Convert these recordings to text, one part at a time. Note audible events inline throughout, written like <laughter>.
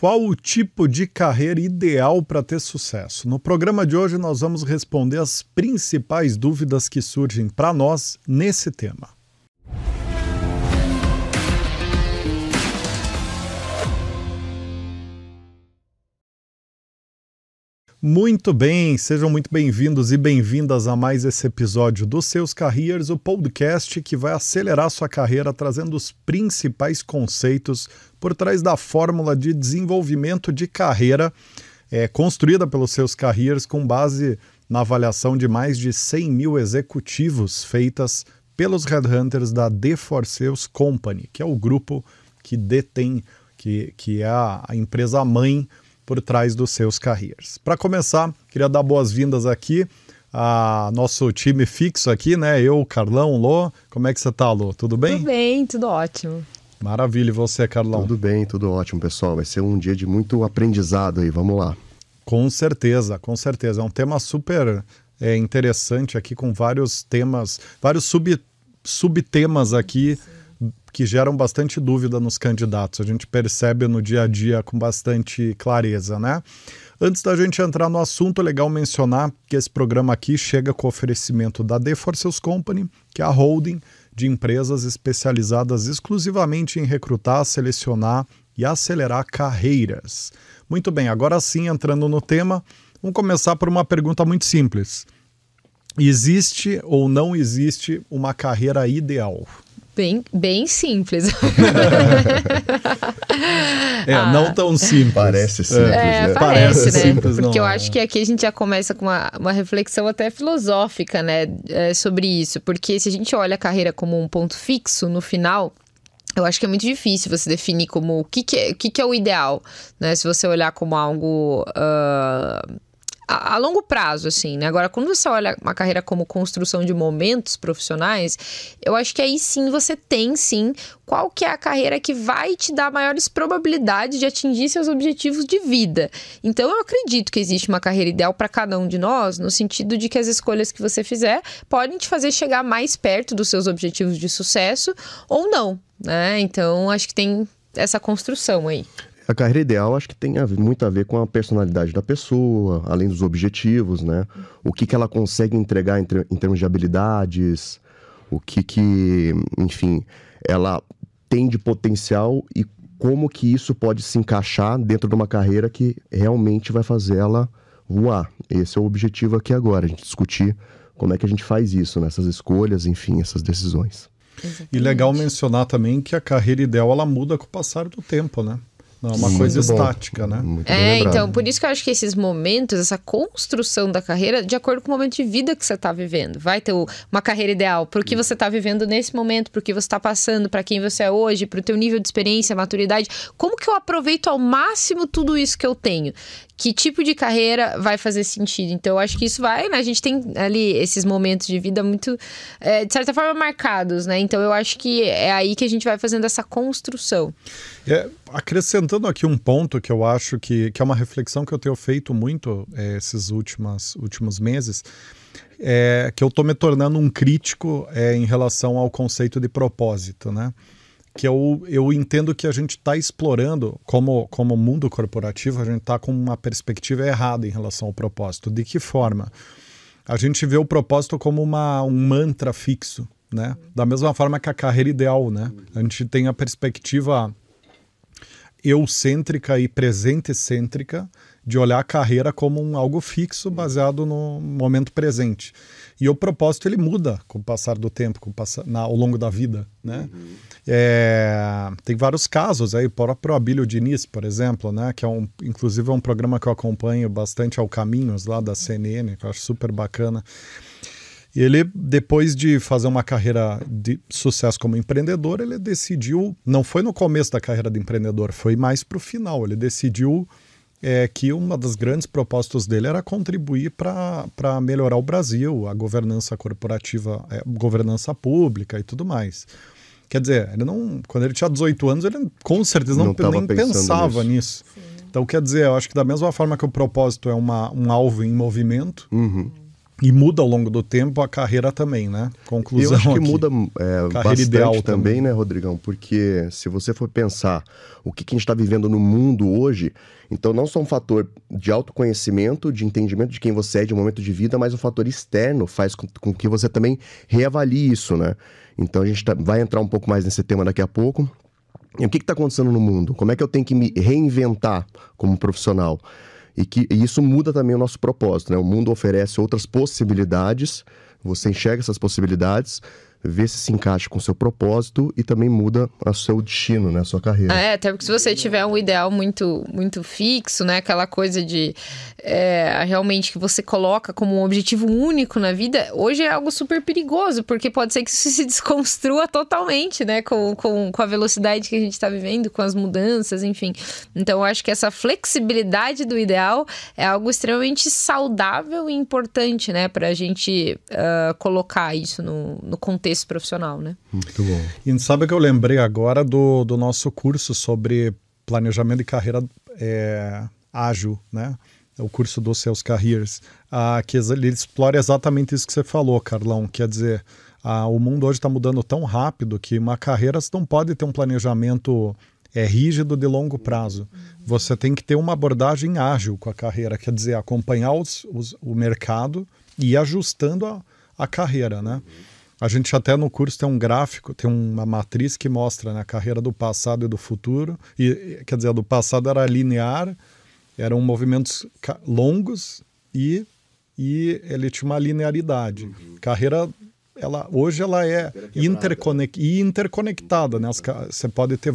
Qual o tipo de carreira ideal para ter sucesso? No programa de hoje, nós vamos responder as principais dúvidas que surgem para nós nesse tema. Muito bem, sejam muito bem-vindos e bem-vindas a mais esse episódio dos Seus Careers, o podcast que vai acelerar sua carreira trazendo os principais conceitos por trás da fórmula de desenvolvimento de carreira é, construída pelos Seus Careers com base na avaliação de mais de 100 mil executivos feitas pelos headhunters da The For Sales Company, que é o grupo que detém, que, que é a empresa mãe por trás dos seus careers. Para começar, queria dar boas-vindas aqui a nosso time fixo aqui, né? Eu, Carlão, Lô. Como é que você tá, Lô? Tudo bem? Tudo bem, tudo ótimo. Maravilha, e você, Carlão? Tudo bem, tudo ótimo, pessoal. Vai ser um dia de muito aprendizado aí, vamos lá. Com certeza, com certeza. É um tema super é, interessante aqui, com vários temas, vários sub, subtemas aqui. Sim que geram bastante dúvida nos candidatos. A gente percebe no dia a dia com bastante clareza, né? Antes da gente entrar no assunto, é legal mencionar que esse programa aqui chega com oferecimento da The Company, que é a holding de empresas especializadas exclusivamente em recrutar, selecionar e acelerar carreiras. Muito bem, agora sim, entrando no tema, vamos começar por uma pergunta muito simples. Existe ou não existe uma carreira ideal? Bem, bem simples. <laughs> é, ah, não tão simples. Parece simples, é, né? Parece, parece né? Simples, Porque eu é. acho que aqui a gente já começa com uma, uma reflexão até filosófica, né? É, sobre isso. Porque se a gente olha a carreira como um ponto fixo no final, eu acho que é muito difícil você definir como o que, que, é, o que, que é o ideal, né? Se você olhar como algo. Uh a, longo prazo, assim, né? Agora, quando você olha uma carreira como construção de momentos profissionais, eu acho que aí sim você tem, sim, qual que é a carreira que vai te dar maiores probabilidades de atingir seus objetivos de vida. Então, eu acredito que existe uma carreira ideal para cada um de nós, no sentido de que as escolhas que você fizer podem te fazer chegar mais perto dos seus objetivos de sucesso ou não, né? Então, acho que tem essa construção aí. A carreira ideal acho que tem muito a ver com a personalidade da pessoa, além dos objetivos, né? O que, que ela consegue entregar em, em termos de habilidades, o que que, enfim, ela tem de potencial e como que isso pode se encaixar dentro de uma carreira que realmente vai fazer ela voar. Esse é o objetivo aqui agora, a gente discutir como é que a gente faz isso, nessas né? escolhas, enfim, essas decisões. Exatamente. E legal mencionar também que a carreira ideal ela muda com o passar do tempo, né? Não é uma Sim, coisa estática, né? Muito é, então, por isso que eu acho que esses momentos, essa construção da carreira, de acordo com o momento de vida que você está vivendo. Vai ter uma carreira ideal para o que você está vivendo nesse momento, para o que você está passando, para quem você é hoje, para o teu nível de experiência, maturidade. Como que eu aproveito ao máximo tudo isso que eu tenho? que tipo de carreira vai fazer sentido. Então, eu acho que isso vai, né? A gente tem ali esses momentos de vida muito, é, de certa forma, marcados, né? Então, eu acho que é aí que a gente vai fazendo essa construção. É, acrescentando aqui um ponto que eu acho que, que é uma reflexão que eu tenho feito muito é, esses últimos, últimos meses, é que eu estou me tornando um crítico é, em relação ao conceito de propósito, né? que eu, eu entendo que a gente está explorando, como, como mundo corporativo, a gente está com uma perspectiva errada em relação ao propósito. De que forma? A gente vê o propósito como uma, um mantra fixo, né? Da mesma forma que a carreira ideal, né? A gente tem a perspectiva eucêntrica e presente-cêntrica de olhar a carreira como um algo fixo baseado no momento presente. E o propósito ele muda com o passar do tempo, com passar, na, ao longo da vida, né? Uhum. É, tem vários casos aí, o próprio Abílio Diniz, por exemplo, né? Que é um, inclusive é um programa que eu acompanho bastante ao Caminhos lá da CNN, que eu acho super bacana. E ele, depois de fazer uma carreira de sucesso como empreendedor, ele decidiu, não foi no começo da carreira de empreendedor, foi mais para o final. Ele decidiu é que uma das grandes propostas dele era contribuir para melhorar o Brasil, a governança corporativa, é, governança pública e tudo mais. Quer dizer, ele não, quando ele tinha 18 anos, ele com certeza não, não nem pensava nisso. nisso. Então, quer dizer, eu acho que da mesma forma que o propósito é uma, um alvo em movimento, uhum. E muda ao longo do tempo a carreira também, né? Conclusão. Eu acho que aqui. muda é, bastante ideal também, também, né, Rodrigão? Porque se você for pensar o que, que a gente está vivendo no mundo hoje, então não só um fator de autoconhecimento, de entendimento de quem você é, de um momento de vida, mas um fator externo faz com, com que você também reavalie isso, né? Então a gente tá, vai entrar um pouco mais nesse tema daqui a pouco. E o que está acontecendo no mundo? Como é que eu tenho que me reinventar como profissional? E que e isso muda também o nosso propósito, né? O mundo oferece outras possibilidades, você enxerga essas possibilidades, ver se se encaixa com o seu propósito e também muda o seu destino, né, a sua carreira. É, até porque se você tiver um ideal muito, muito fixo, né, aquela coisa de é, realmente que você coloca como um objetivo único na vida, hoje é algo super perigoso, porque pode ser que isso se <laughs> desconstrua totalmente, né, com, com, com a velocidade que a gente está vivendo, com as mudanças, enfim. Então, eu acho que essa flexibilidade do ideal é algo extremamente saudável e importante, né, para a gente uh, colocar isso no, no contexto contexto profissional, né? Muito bom. E sabe que eu lembrei agora do, do nosso curso sobre planejamento de carreira é, ágil, né? O curso dos seus careers, ah, que ele explora exatamente isso que você falou, Carlão. Quer dizer, ah, o mundo hoje está mudando tão rápido que uma carreira você não pode ter um planejamento é rígido de longo prazo. Você tem que ter uma abordagem ágil com a carreira, quer dizer, acompanhar os, os, o mercado e ir ajustando a, a carreira, né? A gente até no curso tem um gráfico, tem uma matriz que mostra né, a carreira do passado e do futuro. E quer dizer, a do passado era linear, eram movimentos longos e, e ele tinha uma linearidade. Uhum. Carreira ela hoje ela é interconect, interconectada, né? Você pode ter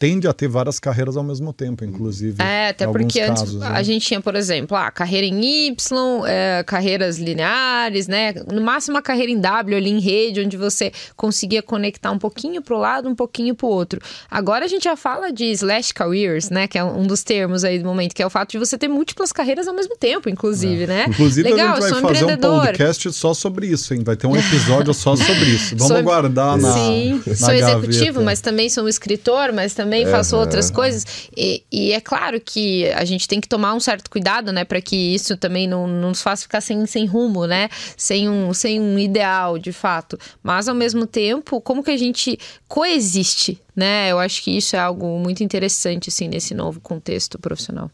tende a ter várias carreiras ao mesmo tempo, inclusive. É, até porque antes casos, a né? gente tinha, por exemplo, a carreira em Y, é, carreiras lineares, né? No máximo a carreira em W ali em rede, onde você conseguia conectar um pouquinho para o lado, um pouquinho para o outro. Agora a gente já fala de slash careers, né? Que é um dos termos aí do momento, que é o fato de você ter múltiplas carreiras ao mesmo tempo, inclusive, é. né? Inclusive Legal, a gente vai fazer um podcast só sobre isso, hein? Vai ter um episódio só sobre isso. <laughs> Vamos sou... guardar na Sim, na sou executivo, mas também sou um escritor, mas também também faço outras coisas. E, e, é claro que a gente tem que tomar um certo cuidado, né? Para que isso também não, não nos faça ficar sem, sem rumo, né? Sem um, sem um ideal, de fato. Mas, ao mesmo tempo, como que a gente coexiste, né? Eu acho que isso é algo muito interessante, assim, nesse novo contexto profissional.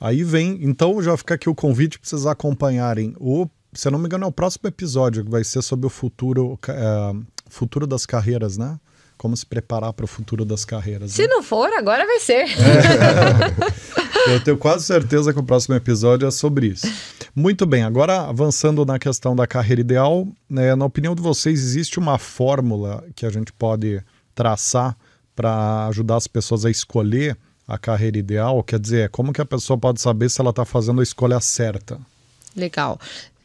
Aí vem, então já fica aqui o convite para vocês acompanharem o, se eu não me engano, é o próximo episódio que vai ser sobre o futuro, é, futuro das carreiras, né? Como se preparar para o futuro das carreiras. Se né? não for, agora vai ser. É. <laughs> Eu tenho quase certeza que o próximo episódio é sobre isso. Muito bem, agora avançando na questão da carreira ideal, né, na opinião de vocês, existe uma fórmula que a gente pode traçar para ajudar as pessoas a escolher a carreira ideal? Quer dizer, como que a pessoa pode saber se ela está fazendo a escolha certa? Legal.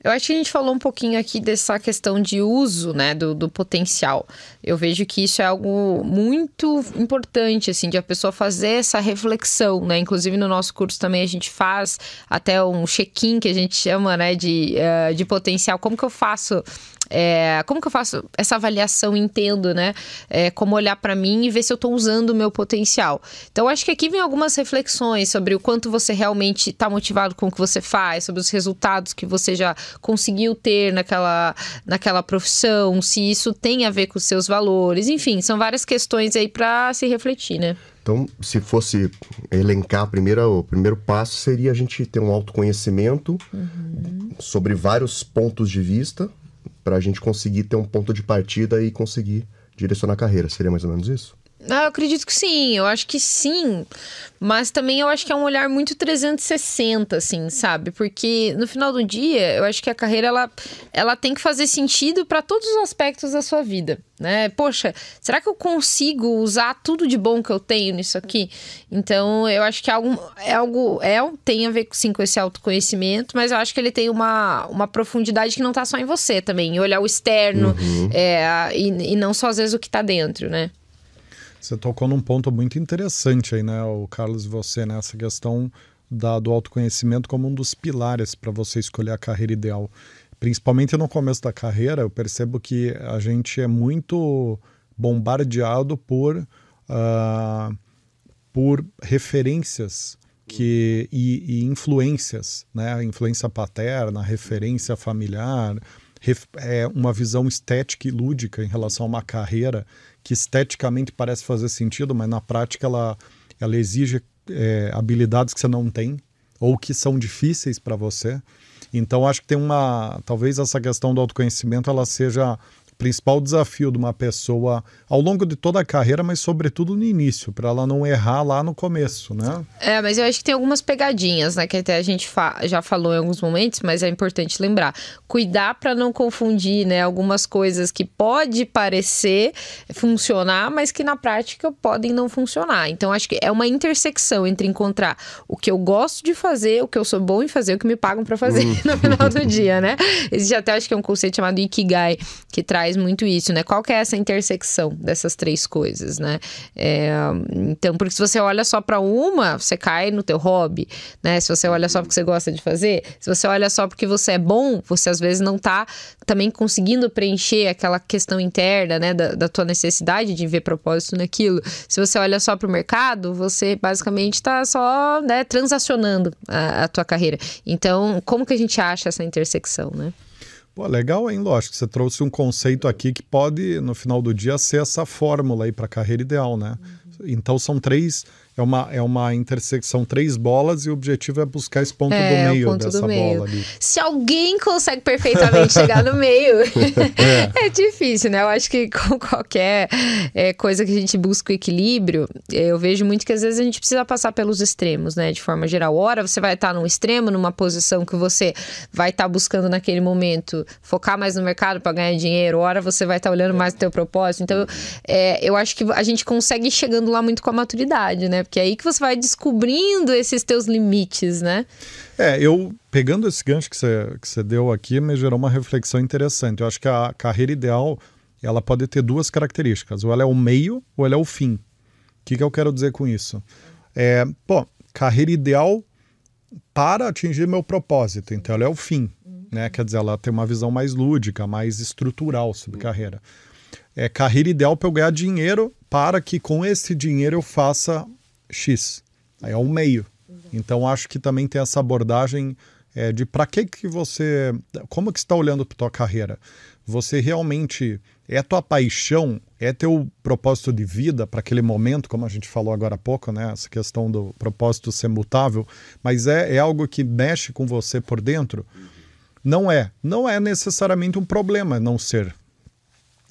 Eu acho que a gente falou um pouquinho aqui dessa questão de uso, né, do, do potencial. Eu vejo que isso é algo muito importante, assim, de a pessoa fazer essa reflexão, né? Inclusive no nosso curso também a gente faz até um check-in que a gente chama, né, de, uh, de potencial. Como que eu faço é, como que eu faço essa avaliação, entendo, né? É, como olhar para mim e ver se eu estou usando o meu potencial. Então, acho que aqui vem algumas reflexões sobre o quanto você realmente está motivado com o que você faz, sobre os resultados que você já conseguiu ter naquela, naquela profissão, se isso tem a ver com os seus valores, enfim, são várias questões aí para se refletir, né? Então, se fosse elencar, primeiro, o primeiro passo seria a gente ter um autoconhecimento uhum. sobre vários pontos de vista, para a gente conseguir ter um ponto de partida e conseguir direcionar a carreira. Seria mais ou menos isso? Ah, eu acredito que sim, eu acho que sim. Mas também eu acho que é um olhar muito 360, assim, sabe? Porque no final do dia, eu acho que a carreira ela, ela tem que fazer sentido para todos os aspectos da sua vida, né? Poxa, será que eu consigo usar tudo de bom que eu tenho nisso aqui? Então, eu acho que é algo, é algo é, tem a ver sim com esse autoconhecimento, mas eu acho que ele tem uma, uma profundidade que não tá só em você também, em olhar o externo uhum. é, e, e não só às vezes o que tá dentro, né? Você tocou num ponto muito interessante aí, né, o Carlos e você, nessa né, questão da, do autoconhecimento como um dos pilares para você escolher a carreira ideal. Principalmente no começo da carreira, eu percebo que a gente é muito bombardeado por, uh, por referências que e, e influências, né? Influência paterna, referência familiar, ref, é uma visão estética e lúdica em relação a uma carreira que esteticamente parece fazer sentido, mas na prática ela, ela exige é, habilidades que você não tem ou que são difíceis para você. Então acho que tem uma, talvez essa questão do autoconhecimento ela seja principal desafio de uma pessoa ao longo de toda a carreira, mas sobretudo no início, para ela não errar lá no começo, né? É, mas eu acho que tem algumas pegadinhas, né? Que até a gente fa já falou em alguns momentos, mas é importante lembrar. Cuidar para não confundir, né? Algumas coisas que pode parecer funcionar, mas que na prática podem não funcionar. Então acho que é uma intersecção entre encontrar o que eu gosto de fazer, o que eu sou bom em fazer, o que me pagam para fazer uhum. <laughs> no final do <laughs> dia, né? Existe até acho que é um conceito chamado Ikigai, que traz traz muito isso, né? Qual que é essa intersecção dessas três coisas, né? É, então, porque se você olha só para uma, você cai no teu hobby, né? Se você olha só porque você gosta de fazer, se você olha só porque você é bom, você às vezes não tá também conseguindo preencher aquela questão interna, né? Da, da tua necessidade de ver propósito naquilo. Se você olha só para o mercado, você basicamente está só né, transacionando a, a tua carreira. Então, como que a gente acha essa intersecção, né? Pô, legal, hein? Lógico, você trouxe um conceito aqui que pode, no final do dia, ser essa fórmula aí para a carreira ideal, né? Uhum. Então são três é uma, é uma intersecção três bolas e o objetivo é buscar esse ponto é, do meio ponto dessa do meio. bola ali. Se alguém consegue perfeitamente chegar no meio, <laughs> é. é. difícil, né? Eu acho que com <laughs> qualquer é, coisa que a gente busca o equilíbrio, eu vejo muito que às vezes a gente precisa passar pelos extremos, né? De forma geral. Ora, você vai estar num extremo, numa posição que você vai estar buscando naquele momento focar mais no mercado para ganhar dinheiro, ora você vai estar olhando mais o teu propósito. Então, é, eu acho que a gente consegue ir chegando lá muito com a maturidade, né? Porque é aí que você vai descobrindo esses teus limites, né? É, eu pegando esse gancho que você, que você deu aqui, me gerou uma reflexão interessante. Eu acho que a carreira ideal ela pode ter duas características: ou ela é o meio ou ela é o fim. O que, que eu quero dizer com isso? É, pô, carreira ideal para atingir meu propósito. Então, ela é o fim. Né? Quer dizer, ela tem uma visão mais lúdica, mais estrutural sobre carreira. É carreira ideal para eu ganhar dinheiro para que com esse dinheiro eu faça X. Aí é o meio. Então acho que também tem essa abordagem é, de para que que você, como que está olhando para tua carreira? Você realmente é tua paixão, é teu propósito de vida para aquele momento, como a gente falou agora há pouco, né? Essa questão do propósito ser mutável, mas é, é algo que mexe com você por dentro? Não é. Não é necessariamente um problema não ser.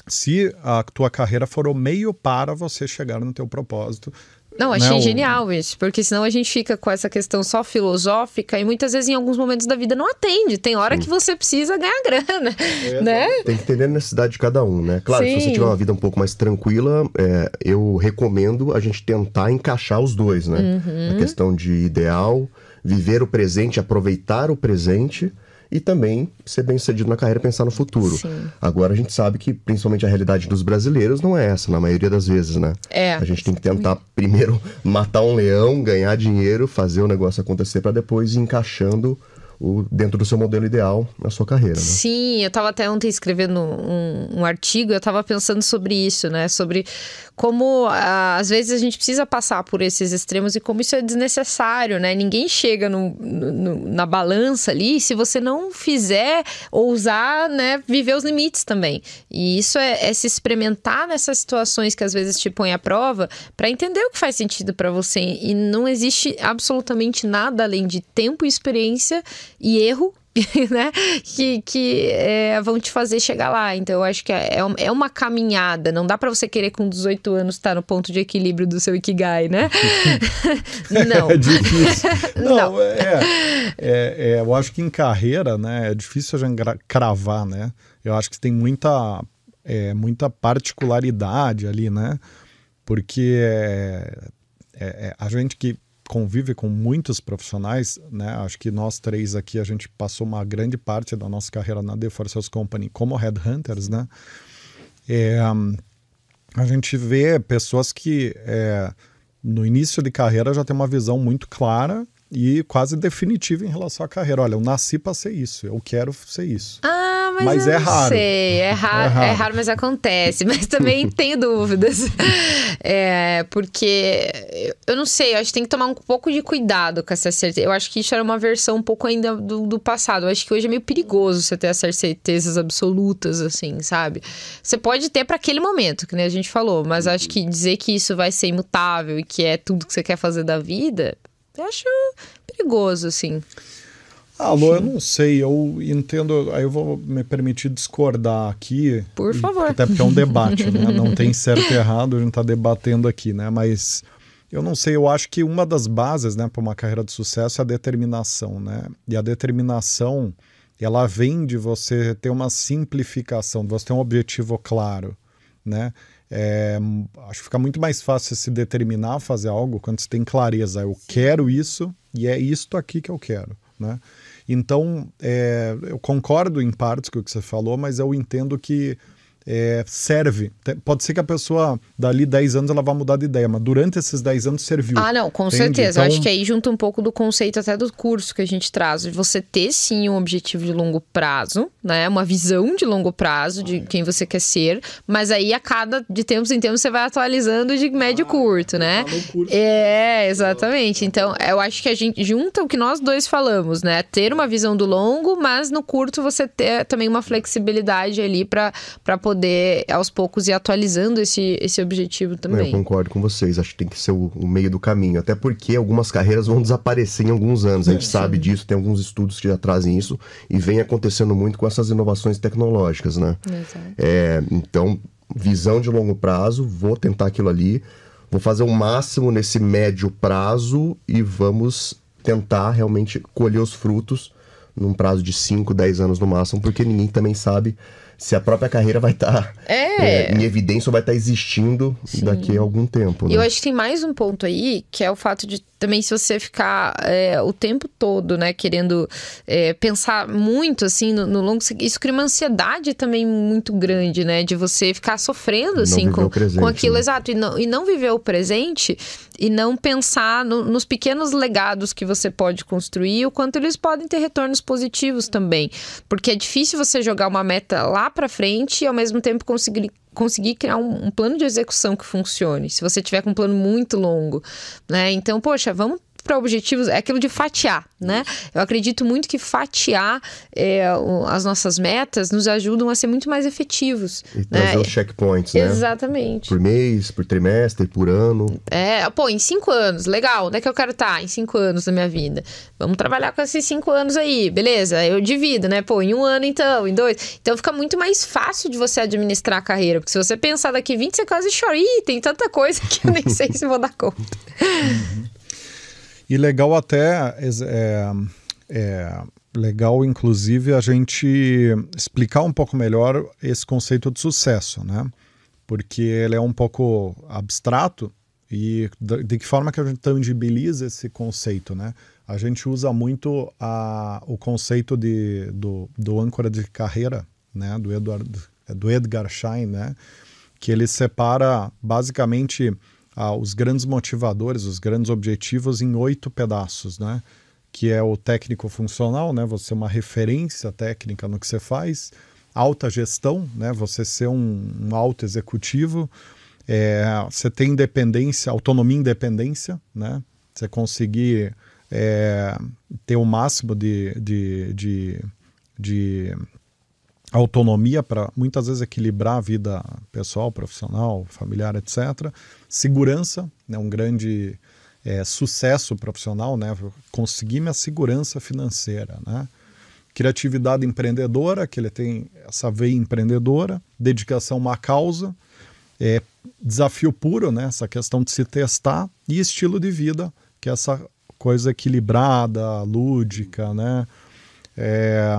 Se a tua carreira for o meio para você chegar no teu propósito, não, achei né, genial isso, porque senão a gente fica com essa questão só filosófica e muitas vezes em alguns momentos da vida não atende. Tem hora Sim. que você precisa ganhar grana, é, né? Tem que entender a necessidade de cada um, né? Claro, Sim. se você tiver uma vida um pouco mais tranquila, é, eu recomendo a gente tentar encaixar os dois, né? Uhum. A questão de ideal, viver o presente, aproveitar o presente e também ser bem sucedido na carreira pensar no futuro. Sim. Agora a gente sabe que principalmente a realidade dos brasileiros não é essa, na maioria das vezes, né? É. A gente tem que tentar primeiro <laughs> matar um leão, ganhar dinheiro, fazer o negócio acontecer para depois ir encaixando o, dentro do seu modelo ideal na sua carreira. Né? Sim, eu estava até ontem escrevendo um, um artigo, eu estava pensando sobre isso, né? Sobre como às vezes a gente precisa passar por esses extremos e como isso é desnecessário, né? Ninguém chega no, no, na balança ali se você não fizer ousar, né, viver os limites também. E isso é, é se experimentar nessas situações que às vezes te põe à prova para entender o que faz sentido para você. E não existe absolutamente nada além de tempo e experiência e erro <laughs> né? Que, que é, vão te fazer chegar lá. Então, eu acho que é, é, é uma caminhada. Não dá para você querer com 18 anos estar no ponto de equilíbrio do seu Ikigai, né? <laughs> não. É difícil. <laughs> Não, não. É, é, é, eu acho que em carreira, né, é difícil a gente cravar, né? Eu acho que tem muita, é, muita particularidade ali, né? Porque é, é, a gente que convive com muitos profissionais, né? Acho que nós três aqui a gente passou uma grande parte da nossa carreira na The Forces Company como headhunters, né? É, a gente vê pessoas que é, no início de carreira já tem uma visão muito clara e quase definitiva em relação à carreira. Olha, eu nasci para ser isso, eu quero ser isso. Ah, mas, mas é raro. Sei, é, ra é, raro. é raro, mas acontece. <laughs> Mas também <laughs> tenho dúvidas. É, porque eu não sei, eu acho que tem que tomar um pouco de cuidado com essa certeza. Eu acho que isso era uma versão um pouco ainda do, do passado. Eu acho que hoje é meio perigoso você ter essas certezas absolutas, assim, sabe? Você pode ter para aquele momento, que nem a gente falou, mas acho que dizer que isso vai ser imutável e que é tudo que você quer fazer da vida, eu acho perigoso, assim. Alô, eu não sei, eu entendo, aí eu vou me permitir discordar aqui. Por favor. Até porque é um debate, né? Não tem certo e errado, a gente está debatendo aqui, né? Mas eu não sei, eu acho que uma das bases, né, para uma carreira de sucesso é a determinação, né? E a determinação, ela vem de você ter uma simplificação, de você ter um objetivo claro, né? É, acho que fica muito mais fácil se determinar a fazer algo quando você tem clareza. Eu quero isso e é isto aqui que eu quero, né? Então, é, eu concordo em partes com o que você falou, mas eu entendo que é, serve. Pode ser que a pessoa, dali 10 anos, ela vá mudar de ideia, mas durante esses 10 anos serviu. Ah, não, com entende? certeza. Então... Eu acho que aí junta um pouco do conceito até do curso que a gente traz, de você ter sim um objetivo de longo prazo, né? Uma visão de longo prazo de ah, quem você quer ser, mas aí a cada, de tempos em tempos, você vai atualizando de médio ah, curto, né? Tá é, exatamente. Então, eu acho que a gente junta o que nós dois falamos, né? Ter uma visão do longo, mas no curto você ter também uma flexibilidade ali para poder poder, aos poucos, ir atualizando esse, esse objetivo também. Eu concordo com vocês, acho que tem que ser o, o meio do caminho, até porque algumas carreiras vão desaparecer em alguns anos, a gente é, sabe disso, tem alguns estudos que já trazem isso, e vem acontecendo muito com essas inovações tecnológicas, né? É, então, visão de longo prazo, vou tentar aquilo ali, vou fazer o máximo nesse médio prazo e vamos tentar realmente colher os frutos num prazo de 5, 10 anos no máximo, porque ninguém também sabe se a própria carreira vai estar tá, é. é, em evidência ou vai estar tá existindo Sim. daqui a algum tempo. Né? Eu acho que tem mais um ponto aí, que é o fato de também se você ficar é, o tempo todo, né, querendo é, pensar muito assim no, no, longo, isso cria uma ansiedade também muito grande, né, de você ficar sofrendo assim com, presente, com aquilo, né? exato, e não, e não viver o presente e não pensar no, nos pequenos legados que você pode construir, o quanto eles podem ter retornos positivos também, porque é difícil você jogar uma meta lá para frente e ao mesmo tempo conseguir conseguir criar um, um, plano de execução que funcione. Se você tiver com um plano muito longo, né? Então, poxa, vamos para objetivos, é aquilo de fatiar, né? Eu acredito muito que fatiar é, as nossas metas nos ajudam a ser muito mais efetivos. E né? trazer os checkpoints, né? Exatamente. Por mês, por trimestre, por ano. É, pô, em cinco anos, legal, onde é que eu quero estar? Tá? Em cinco anos da minha vida. Vamos trabalhar com esses cinco anos aí, beleza? Eu divido, né? Pô, em um ano então, em dois. Então fica muito mais fácil de você administrar a carreira, porque se você pensar daqui 20, você quase chora. Ih, tem tanta coisa que eu nem <laughs> sei se vou dar conta. E legal até é, é, legal, inclusive, a gente explicar um pouco melhor esse conceito de sucesso, né? Porque ele é um pouco abstrato e de, de que forma que a gente tangibiliza esse conceito, né? A gente usa muito a, o conceito de, do, do âncora de carreira, né? Do, Edward, do Edgar Schein, né? Que ele separa basicamente ah, os grandes motivadores, os grandes objetivos em oito pedaços, né? Que é o técnico funcional, né? Você ser uma referência técnica no que você faz, alta gestão, né? Você ser um, um alto executivo, é, você ter independência, autonomia e independência, né? Você conseguir é, ter o máximo de, de, de, de autonomia para muitas vezes equilibrar a vida pessoal, profissional, familiar, etc. Segurança, né, um grande é, sucesso profissional, né, conseguir minha segurança financeira, né. Criatividade empreendedora, que ele tem essa veia empreendedora, dedicação a uma causa, é, desafio puro, né, essa questão de se testar, e estilo de vida, que é essa coisa equilibrada, lúdica, né, é,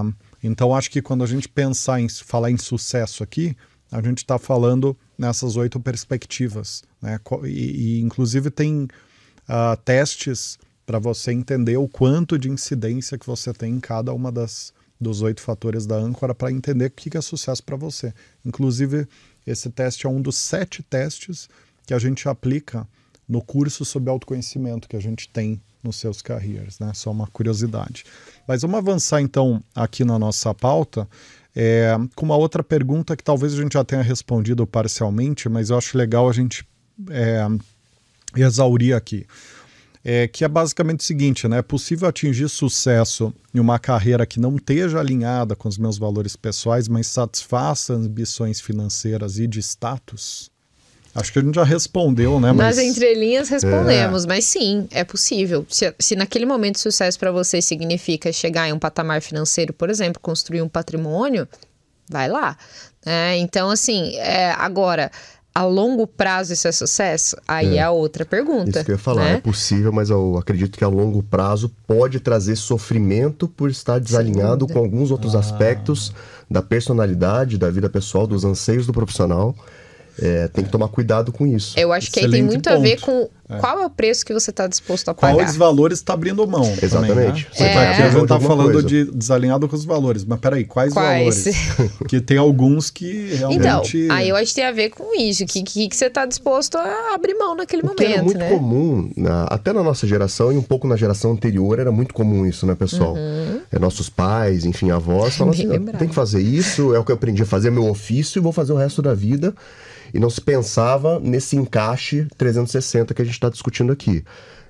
então, acho que quando a gente pensar em falar em sucesso aqui, a gente está falando nessas oito perspectivas. Né? E, e inclusive, tem uh, testes para você entender o quanto de incidência que você tem em cada uma das dos oito fatores da âncora para entender o que é sucesso para você. Inclusive, esse teste é um dos sete testes que a gente aplica no curso sobre autoconhecimento que a gente tem nos seus careers, né? Só uma curiosidade. Mas vamos avançar então aqui na nossa pauta. É, com uma outra pergunta que talvez a gente já tenha respondido parcialmente, mas eu acho legal a gente é, exaurir aqui. É, que é basicamente o seguinte, né? É possível atingir sucesso em uma carreira que não esteja alinhada com os meus valores pessoais, mas satisfaça ambições financeiras e de status? Acho que a gente já respondeu, né? Mas... Nas entrelinhas respondemos, é. mas sim, é possível. Se, se naquele momento sucesso para você significa chegar em um patamar financeiro, por exemplo, construir um patrimônio, vai lá. É, então, assim, é, agora, a longo prazo isso é sucesso? Aí é, é outra pergunta. Isso que eu ia falar, né? é possível, mas eu acredito que a longo prazo pode trazer sofrimento por estar desalinhado com alguns outros ah. aspectos da personalidade, da vida pessoal, dos anseios do profissional. É, tem que tomar cuidado com isso. Eu acho que aí tem muito ponto. a ver com é. qual é o preço que você está disposto a pagar. Quais valores está abrindo mão. Exatamente. Também, né? é. Aqui a gente está falando coisa. de desalinhado com os valores, mas peraí, quais, quais? valores? <laughs> que tem alguns que realmente... Então, aí eu acho que tem a ver com isso. O que, que, que, você está disposto a abrir mão naquele o momento, que era muito né? comum, na, até na nossa geração e um pouco na geração anterior, era muito comum isso, né, pessoal? Uhum. É, nossos pais, enfim, avós, <laughs> falam assim, tem que fazer isso, é o que eu aprendi a fazer, é meu ofício, e vou fazer o resto da vida e não se pensava nesse encaixe 360 que a gente está discutindo aqui.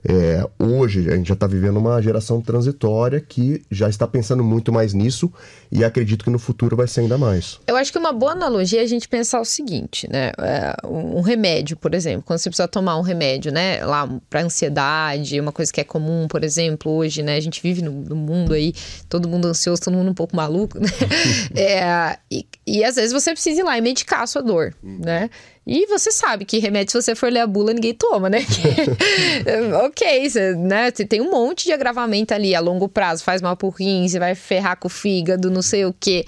É, hoje a gente já está vivendo uma geração transitória que já está pensando muito mais nisso e acredito que no futuro vai ser ainda mais. Eu acho que uma boa analogia é a gente pensar o seguinte, né? É, um remédio, por exemplo, quando você precisa tomar um remédio, né? Lá para ansiedade, uma coisa que é comum, por exemplo, hoje, né? A gente vive no, no mundo aí, todo mundo ansioso, todo mundo um pouco maluco, né? <laughs> é, e, e às vezes você precisa ir lá e medicar a sua dor, né? E você sabe que remédio, se você for ler a bula, ninguém toma, né? <laughs> <laughs> ok, você, né? Você tem um monte de agravamento ali a longo prazo, faz mal pro rim, você vai ferrar com o fígado, não sei o quê.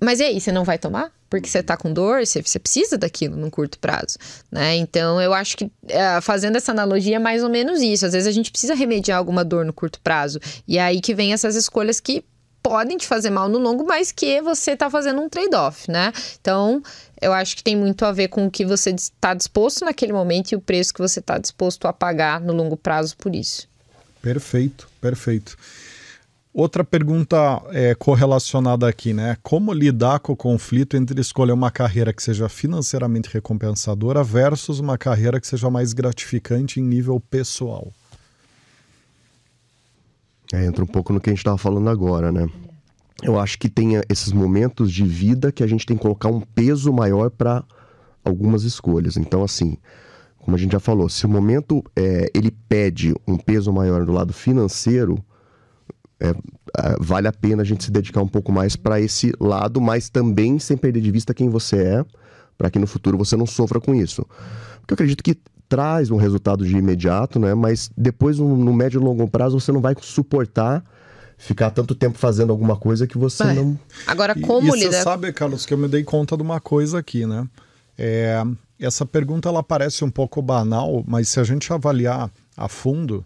Mas e aí, você não vai tomar? Porque você tá com dor, você, você precisa daquilo num curto prazo, né? Então, eu acho que é, fazendo essa analogia é mais ou menos isso. Às vezes a gente precisa remediar alguma dor no curto prazo. E é aí que vem essas escolhas que podem te fazer mal no longo, mas que você está fazendo um trade-off, né? Então, eu acho que tem muito a ver com o que você está disposto naquele momento e o preço que você está disposto a pagar no longo prazo por isso. Perfeito, perfeito. Outra pergunta é, correlacionada aqui, né? Como lidar com o conflito entre escolher uma carreira que seja financeiramente recompensadora versus uma carreira que seja mais gratificante em nível pessoal? É, entra um pouco no que a gente estava falando agora, né? Eu acho que tem esses momentos de vida que a gente tem que colocar um peso maior para algumas escolhas. Então, assim, como a gente já falou, se o momento é, ele pede um peso maior do lado financeiro, é, é, vale a pena a gente se dedicar um pouco mais para esse lado, mas também sem perder de vista quem você é, para que no futuro você não sofra com isso. Porque eu acredito que traz um resultado de imediato, né? Mas depois, no médio e longo prazo, você não vai suportar ficar tanto tempo fazendo alguma coisa que você é. não. Agora, como e, e Você sabe, Carlos, que eu me dei conta de uma coisa aqui, né? É, essa pergunta ela parece um pouco banal, mas se a gente avaliar a fundo,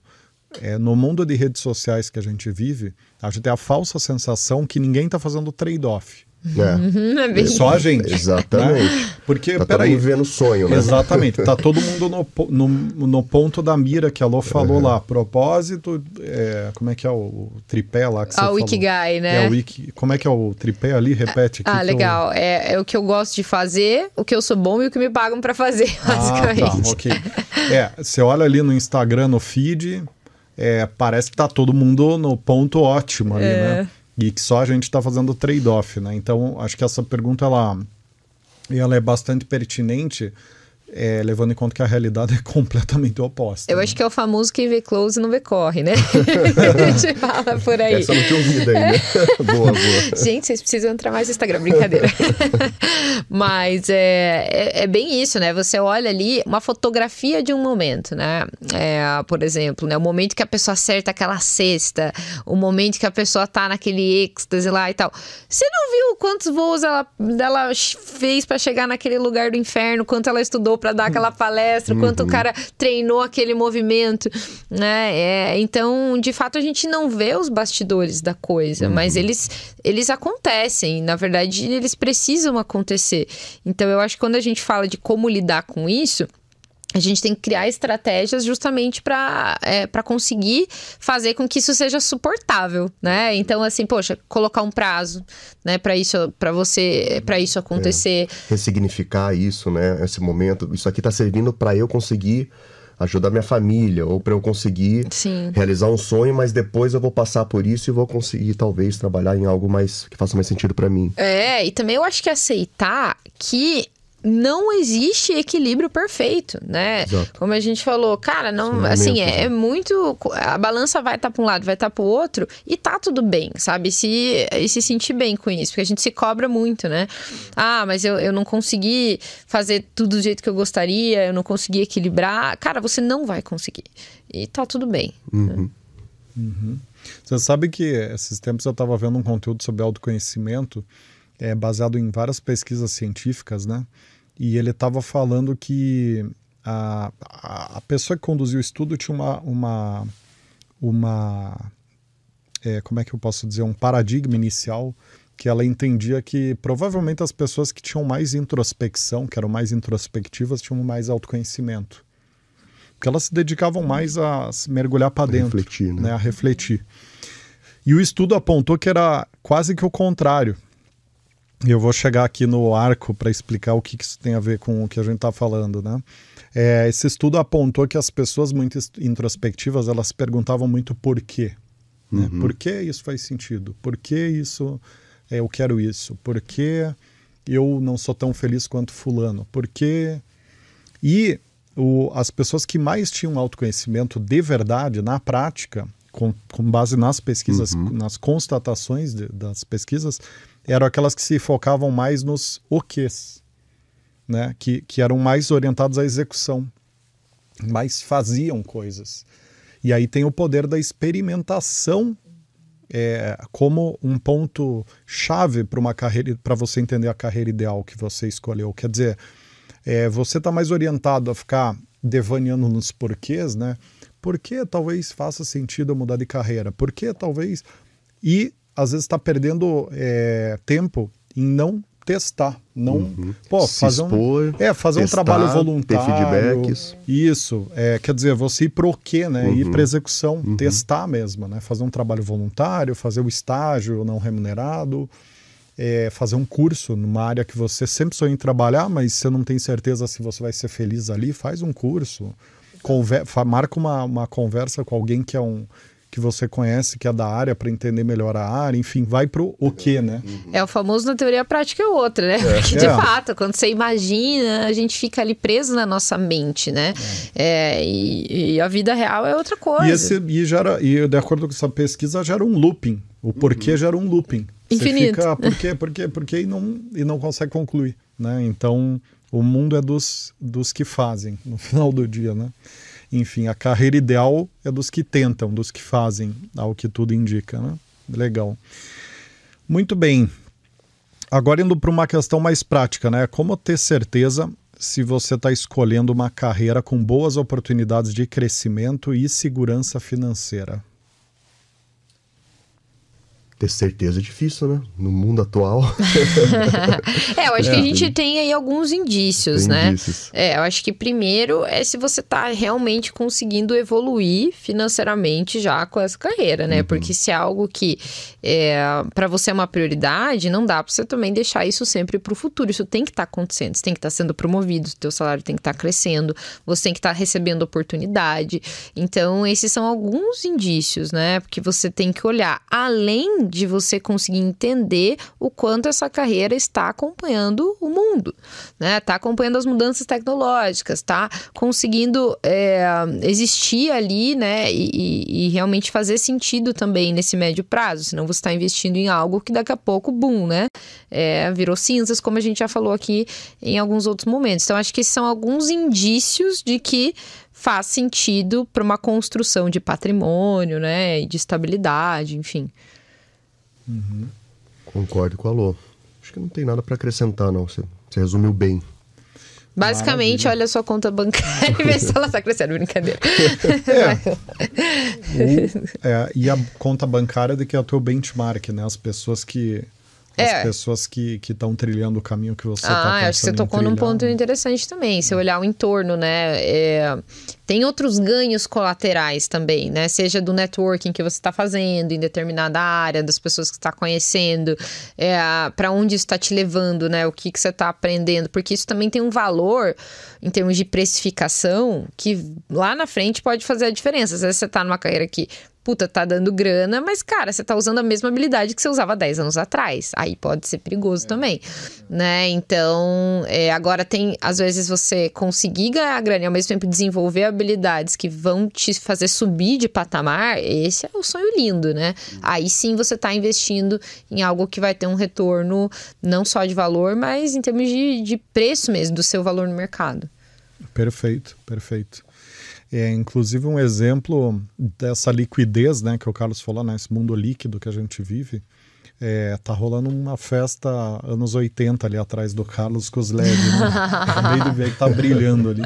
é, no mundo de redes sociais que a gente vive, a gente tem a falsa sensação que ninguém está fazendo trade-off. É. Uhum, é Só a gente. Exatamente. Né? Porque, tá peraí. todo mundo vivendo sonho, né? Exatamente. Tá todo mundo no, no, no ponto da mira que a Lô falou uhum. lá. Propósito, é, como é que é o, tripé lá que você ah, falou? o Ikigai, né? É, o Wiki, como é que é o tripé ali? Repete. Ah, legal. Eu... É, é o que eu gosto de fazer, o que eu sou bom e o que me pagam para fazer, basicamente. <laughs> Ah, tá, ok. É, você olha ali no Instagram, no feed, é, parece que tá todo mundo no ponto ótimo ali, é. né? E que só a gente está fazendo trade-off, né? Então, acho que essa pergunta ela, ela é bastante pertinente é, levando em conta que a realidade é <laughs> completamente oposta. Eu né? acho que é o famoso que vê close não vê corre, né? <laughs> a gente fala por aí. Essa não tinha ouvido ainda. <laughs> boa, boa. Gente, vocês precisam entrar mais no Instagram, brincadeira. Mas é, é, é, bem isso, né? Você olha ali uma fotografia de um momento, né? É, por exemplo, né? o momento que a pessoa acerta aquela cesta, o momento que a pessoa tá naquele êxtase lá e tal. Você não viu quantos voos ela, ela fez para chegar naquele lugar do inferno, quanto ela estudou para dar aquela palestra, uhum. quanto o cara treinou aquele movimento, né? É, então, de fato, a gente não vê os bastidores da coisa, uhum. mas eles, eles acontecem. Na verdade, eles precisam acontecer. Então, eu acho que quando a gente fala de como lidar com isso, a gente tem que criar estratégias justamente para é, conseguir fazer com que isso seja suportável, né? Então, assim, poxa, colocar um prazo, né, para isso, para você, para isso acontecer. É, ressignificar isso, né? Esse momento, isso aqui está servindo para eu conseguir ajudar minha família ou para eu conseguir Sim. realizar um sonho, mas depois eu vou passar por isso e vou conseguir talvez trabalhar em algo mais que faça mais sentido para mim. É, e também eu acho que aceitar que não existe equilíbrio perfeito, né? Exato. Como a gente falou, cara, não, Sim, é assim, é, é muito. A balança vai estar tá para um lado, vai estar tá para o outro, e tá tudo bem, sabe? Se, e se sentir bem com isso, porque a gente se cobra muito, né? Ah, mas eu, eu não consegui fazer tudo do jeito que eu gostaria, eu não consegui equilibrar. Cara, você não vai conseguir. E tá tudo bem. Uhum. Né? Uhum. Você sabe que esses tempos eu estava vendo um conteúdo sobre autoconhecimento é, baseado em várias pesquisas científicas, né? E ele estava falando que a, a, pessoa que conduziu o estudo tinha uma, uma, uma é, como é que eu posso dizer, um paradigma inicial que ela entendia que provavelmente as pessoas que tinham mais introspecção, que eram mais introspectivas, tinham mais autoconhecimento. Porque elas se dedicavam mais a mergulhar para dentro, refletir, né? né? a refletir. E o estudo apontou que era quase que o contrário, eu vou chegar aqui no arco para explicar o que, que, isso tem a ver com o que a gente está falando, né? É, esse estudo apontou que as pessoas muito introspectivas elas perguntavam muito por quê. Né? Uhum. Por que isso faz sentido? Por que isso é, eu quero isso? Por que eu não sou tão feliz quanto fulano? Por que... E o, as pessoas que mais tinham autoconhecimento de verdade, na prática, com, com base nas pesquisas, uhum. nas constatações de, das pesquisas, eram aquelas que se focavam mais nos oquês, né? que, que eram mais orientados à execução, mais faziam coisas. E aí tem o poder da experimentação é, como um ponto chave para uma carreira, para você entender a carreira ideal que você escolheu. Quer dizer, é, você está mais orientado a ficar devaneando nos porquês, né? Por que talvez faça sentido eu mudar de carreira? Por que talvez. E às vezes está perdendo é, tempo em não testar, não uhum. pô, fazer expor, um é fazer testar, um trabalho voluntário, ter feedbacks. Isso, é, quer dizer, você ir pro quê, né? Uhum. Ir para execução, uhum. testar mesmo, né? Fazer um trabalho voluntário, fazer o estágio não remunerado, é, fazer um curso numa área que você sempre sonhou em trabalhar, mas você não tem certeza se você vai ser feliz ali, faz um curso, marca uma, uma conversa com alguém que é um que você conhece, que é da área, para entender melhor a área, enfim, vai pro o quê, né? É o famoso na teoria prática é outra, né? É. <laughs> Porque, de é. fato, quando você imagina, a gente fica ali preso na nossa mente, né? É. é e, e, a vida real é outra coisa. E, esse, e, gera, e de acordo com essa pesquisa, gera um looping. O porquê uhum. gera um looping. Infinito. Você fica, por quê, por quê, por quê, e não, e não consegue concluir, né? Então, o mundo é dos, dos que fazem, no final do dia, né? Enfim, a carreira ideal é dos que tentam, dos que fazem, ao que tudo indica, né? Legal. Muito bem. Agora indo para uma questão mais prática, né? Como ter certeza se você está escolhendo uma carreira com boas oportunidades de crescimento e segurança financeira? Ter certeza é difícil, né? No mundo atual. <laughs> é, eu acho é, que a gente tem aí alguns indícios, tem né? Indícios. É, eu acho que primeiro é se você está realmente conseguindo evoluir financeiramente já com essa carreira, né? Uhum. Porque se é algo que é, para você é uma prioridade, não dá para você também deixar isso sempre para o futuro. Isso tem que estar tá acontecendo, você tem que estar tá sendo promovido, seu salário tem que estar tá crescendo, você tem que estar tá recebendo oportunidade. Então, esses são alguns indícios, né? Porque você tem que olhar além de você conseguir entender o quanto essa carreira está acompanhando o mundo, né? Está acompanhando as mudanças tecnológicas, está conseguindo é, existir ali, né? E, e, realmente fazer sentido também nesse médio prazo, senão você está investindo em algo que daqui a pouco, boom, né? É, virou cinzas, como a gente já falou aqui em alguns outros momentos. Então, acho que esses são alguns indícios de que faz sentido para uma construção de patrimônio, né, de estabilidade, enfim. Uhum. Concordo com a Lô. Acho que não tem nada para acrescentar, não. Você, você resumiu bem. Basicamente, Maravilha. olha a sua conta bancária e vê se ela está crescendo. Brincadeira. <laughs> É. <laughs> o, é. E a conta bancária de que é o teu benchmark, né? As pessoas que as É. pessoas que estão trilhando o caminho que você está Ah, acho que você tocou num ponto interessante também. Se olhar o entorno, né? é, tem outros ganhos colaterais também, né? Seja do networking que você está fazendo em determinada área, das pessoas que você está conhecendo, é, para onde isso está te levando, né? O que, que você está aprendendo, porque isso também tem um valor em termos de precificação que lá na frente pode fazer a diferença. Às vezes você está numa carreira que puta, tá dando grana, mas, cara, você tá usando a mesma habilidade que você usava 10 anos atrás. Aí pode ser perigoso também, né? Então, é, agora tem, às vezes, você conseguir ganhar grana e ao mesmo tempo desenvolver habilidades que vão te fazer subir de patamar, esse é o sonho lindo, né? Aí sim você tá investindo em algo que vai ter um retorno não só de valor, mas em termos de, de preço mesmo, do seu valor no mercado. Perfeito, perfeito. É, inclusive um exemplo dessa liquidez, né, que o Carlos falou, né, esse mundo líquido que a gente vive, é, tá rolando uma festa anos 80 ali atrás do Carlos com os LED, né? <laughs> Acabei de ver que tá brilhando ali.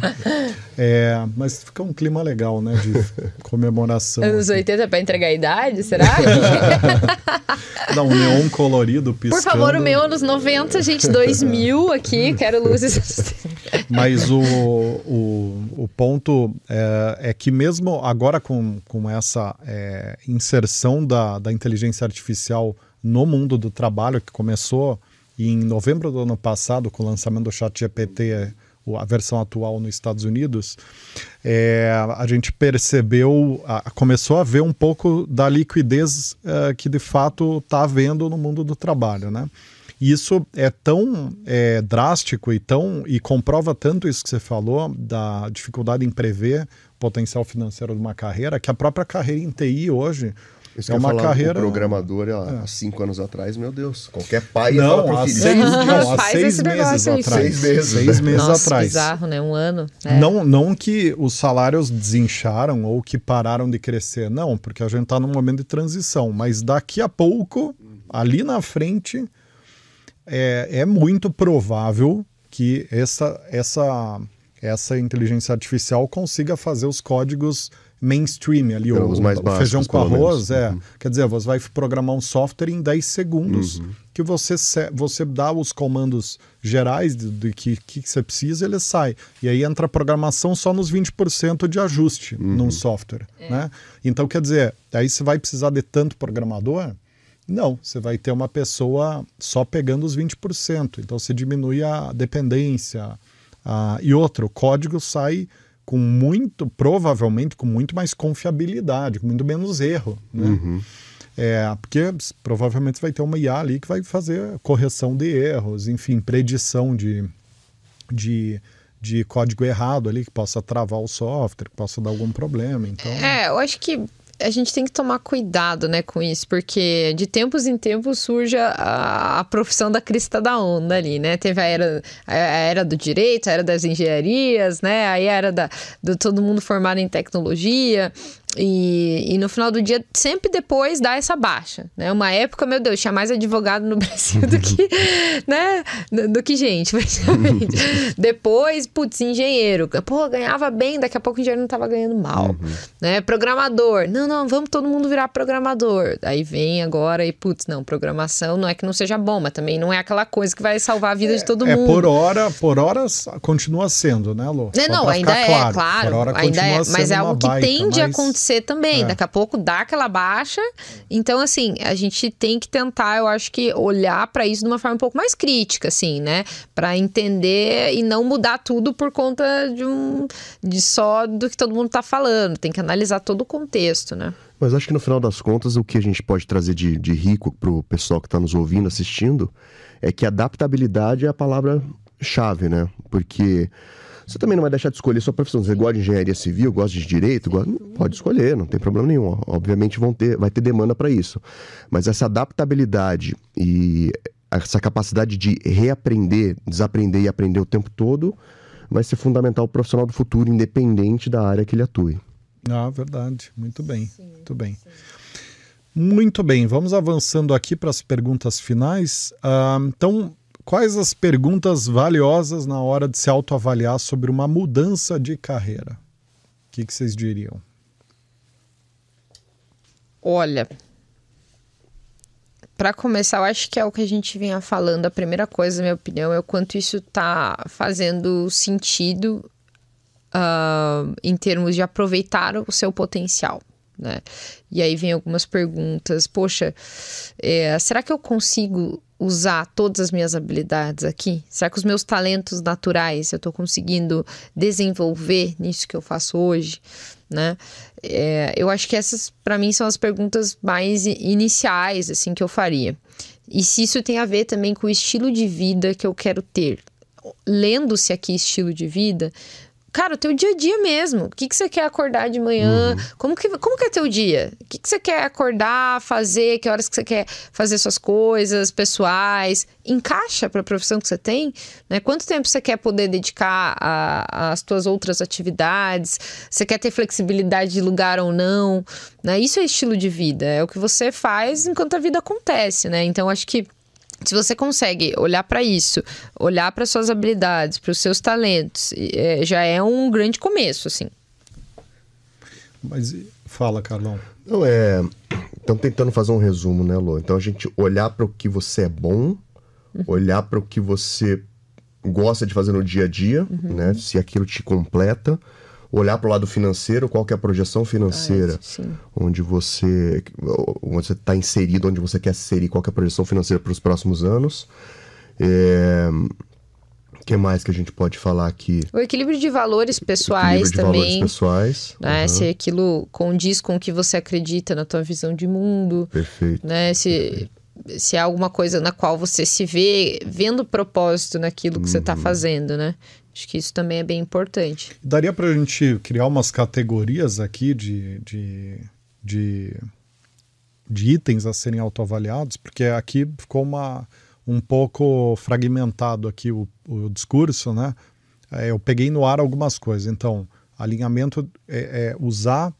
É, mas fica um clima legal, né, de <laughs> comemoração. Anos assim. 80 para entregar a idade, será? <laughs> Dá um neon colorido piscando. Por favor, o meu anos 90, gente, 2000 aqui, quero luzes. <laughs> Mas o, o, o ponto é, é que mesmo agora com, com essa é, inserção da, da inteligência artificial no mundo do trabalho, que começou em novembro do ano passado com o lançamento do chat GPT, a versão atual nos Estados Unidos, é, a gente percebeu, a, começou a ver um pouco da liquidez é, que de fato está havendo no mundo do trabalho, né? Isso é tão é, drástico e tão e comprova tanto isso que você falou da dificuldade em prever o potencial financeiro de uma carreira que a própria carreira em TI hoje Isso é uma falar, carreira O programador, há cinco anos atrás, meu Deus, qualquer pai não, falar há pro filho. seis, <laughs> não, há seis meses atrás. Seis meses. Seis meses Nossa, atrás. bizarro, né? Um ano. É. Não, não que os salários desincharam ou que pararam de crescer, não, porque a gente está num momento de transição. Mas daqui a pouco, ali na frente, é, é muito provável que essa, essa, essa inteligência artificial consiga fazer os códigos mainstream ali, Então, o, os mais o feijão básicos, com arroz, menos. é. Uhum. Quer dizer, você vai programar um software em 10 segundos que você, você dá os comandos gerais do, do que, que você precisa, ele sai. E aí entra a programação só nos 20% de ajuste num software, né? Então, quer dizer, aí você vai precisar de tanto programador? Não, você vai ter uma pessoa só pegando os 20%. Então, você diminui a dependência. a- e outro, o código sai com muito, provavelmente com muito mais confiabilidade, com muito menos erro. Né? É, porque provavelmente vai ter uma IA ali que vai fazer correção de erros, enfim, predição de, de, de código errado ali, que possa travar o software, que possa dar algum problema. Então, É, eu acho que a gente tem que tomar cuidado, né, com isso, porque de tempos em tempos surge a, a profissão da crista da onda ali, né? Teve a era, a era do direito, a era das engenharias, né? A era da, do todo mundo formado em tecnologia. E, e no final do dia, sempre depois dá essa baixa, né? Uma época, meu Deus, tinha mais advogado no <laughs> Brasil do que, <laughs> né? Do, do que gente, praticamente. <laughs> depois, putz, engenheiro. Pô, ganhava bem, daqui a pouco o engenheiro não tava ganhando mal, né? Programador. Não, não, vamos todo mundo virar programador. Aí vem agora e, putz, não, programação não é que não seja bom, mas também não é aquela coisa que vai salvar a vida de todo é mundo. por hora, por horas continua sendo, né, Lu? Só não, pra ainda é, claro, claro, ainda é, mas é algo que tende a mas- acontecer também. É. Daqui a pouco dá aquela baixa. Então, assim, a gente tem que tentar, eu acho que olhar para isso de uma forma um pouco mais crítica, assim, né? Para entender e não mudar tudo por conta de um de só do que todo mundo tá falando. Tem que analisar todo o contexto, né? Mas acho que no final das contas, o que a gente pode trazer de, de rico pro pessoal que está nos ouvindo, assistindo, é que adaptabilidade é a palavra-chave, né? Porque você também não vai deixar de escolher sua profissão. Você gosta de engenharia civil, gosta de direito, gosta- pode escolher, não tem problema nenhum. Obviamente vão ter, vai ter demanda para isso. Mas essa adaptabilidade e essa capacidade de reaprender, desaprender e aprender o tempo todo vai ser fundamental para o profissional do futuro, independente da área que ele atue. Ah, verdade. Muito bem. Muito bem. Muito bem, vamos avançando aqui para as perguntas finais. Ah, então, quais as perguntas valiosas na hora de se autoavaliar sobre uma mudança de carreira? O que, que vocês diriam? Olha, para começar, eu acho que é o que a gente vinha falando. A primeira coisa, na minha opinião, é o quanto isso tá fazendo sentido uh, em termos de aproveitar o seu potencial. Né? E aí vem algumas perguntas. Poxa, é, será que eu consigo usar todas as minhas habilidades aqui? Será que os meus talentos naturais eu estou conseguindo desenvolver nisso que eu faço hoje? Né? É, eu acho que essas, para mim, são as perguntas mais iniciais assim que eu faria. E se isso tem a ver também com o estilo de vida que eu quero ter. Lendo-se aqui estilo de vida, cara, o teu dia a dia mesmo. O que, que você quer acordar de manhã? Uhum. Como, que, como que é teu dia? O que, que você quer acordar, fazer? Que horas que você quer fazer suas coisas pessoais? Encaixa para a profissão que você tem? Né? Quanto tempo você quer poder dedicar às tuas outras atividades? Você quer ter flexibilidade de lugar ou não? Né? Isso é estilo de vida. É o que você faz enquanto a vida acontece, né? Então, acho que se você consegue olhar para isso, olhar para suas habilidades, para os seus talentos, é, já é um grande começo, assim. Mas fala, Carlão. Não é. Estamos tentando fazer um resumo, né, Lô? Então a gente olhar para o que você é bom, uhum. olhar para o que você gosta de fazer no dia a dia, uhum. né? Se aquilo te completa olhar para o lado financeiro, qual que é a projeção financeira, ah, onde você onde você está inserido, onde você quer inserir, qual que é a projeção financeira para os próximos anos. É... O que mais que a gente pode falar aqui? O equilíbrio de valores pessoais de também. Valores pessoais. Né? Uhum. Se aquilo condiz com o que você acredita na tua visão de mundo. Perfeito. Né? Se, perfeito. se é alguma coisa na qual você se vê vendo propósito naquilo que tá uhum. você está fazendo, né? Acho que isso também é bem importante. Daria para a gente criar umas categorias aqui de, de, de, de itens a serem autoavaliados, porque aqui ficou uma, um pouco fragmentado aqui o, o discurso, né? É, eu peguei no ar algumas coisas. Então, alinhamento é, é usar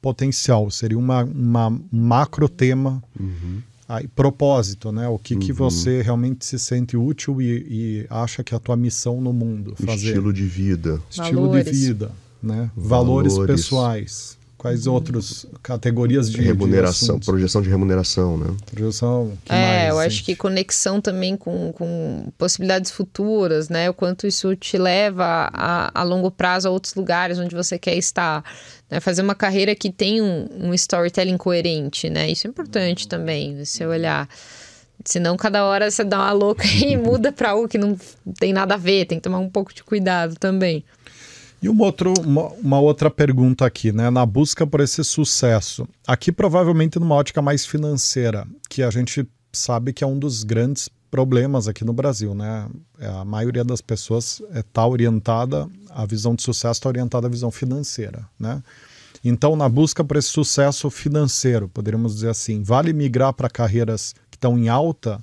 potencial, seria uma, uma um macro tema uhum. Aí, propósito, né? O que, uhum. que você realmente se sente útil e, e, acha que é a tua missão no mundo fazer. Estilo de vida. Estilo Valores. de vida, né? Valores, Valores pessoais. Quais outras categorias de remuneração, de projeção de remuneração, né? Projeção. é, mais, eu acho que conexão também com, com possibilidades futuras, né? O quanto isso te leva a, a longo prazo a outros lugares onde você quer estar. Né? Fazer uma carreira que tem um, um storytelling coerente, né? Isso é importante também, você olhar. Senão, cada hora você dá uma louca <laughs> e muda para algo que não tem nada a ver, tem que tomar um pouco de cuidado também. E uma, outro, uma, uma, outra pergunta aqui, né? Na busca por esse sucesso. Aqui, provavelmente, numa ótica mais financeira, que a gente sabe que é um dos grandes problemas aqui no Brasil, né? É, a maioria das pessoas está é, tá orientada, a visão de sucesso está orientada à visão financeira, né? Então, na busca por esse sucesso financeiro, poderíamos dizer assim, vale migrar para carreiras que estão em alta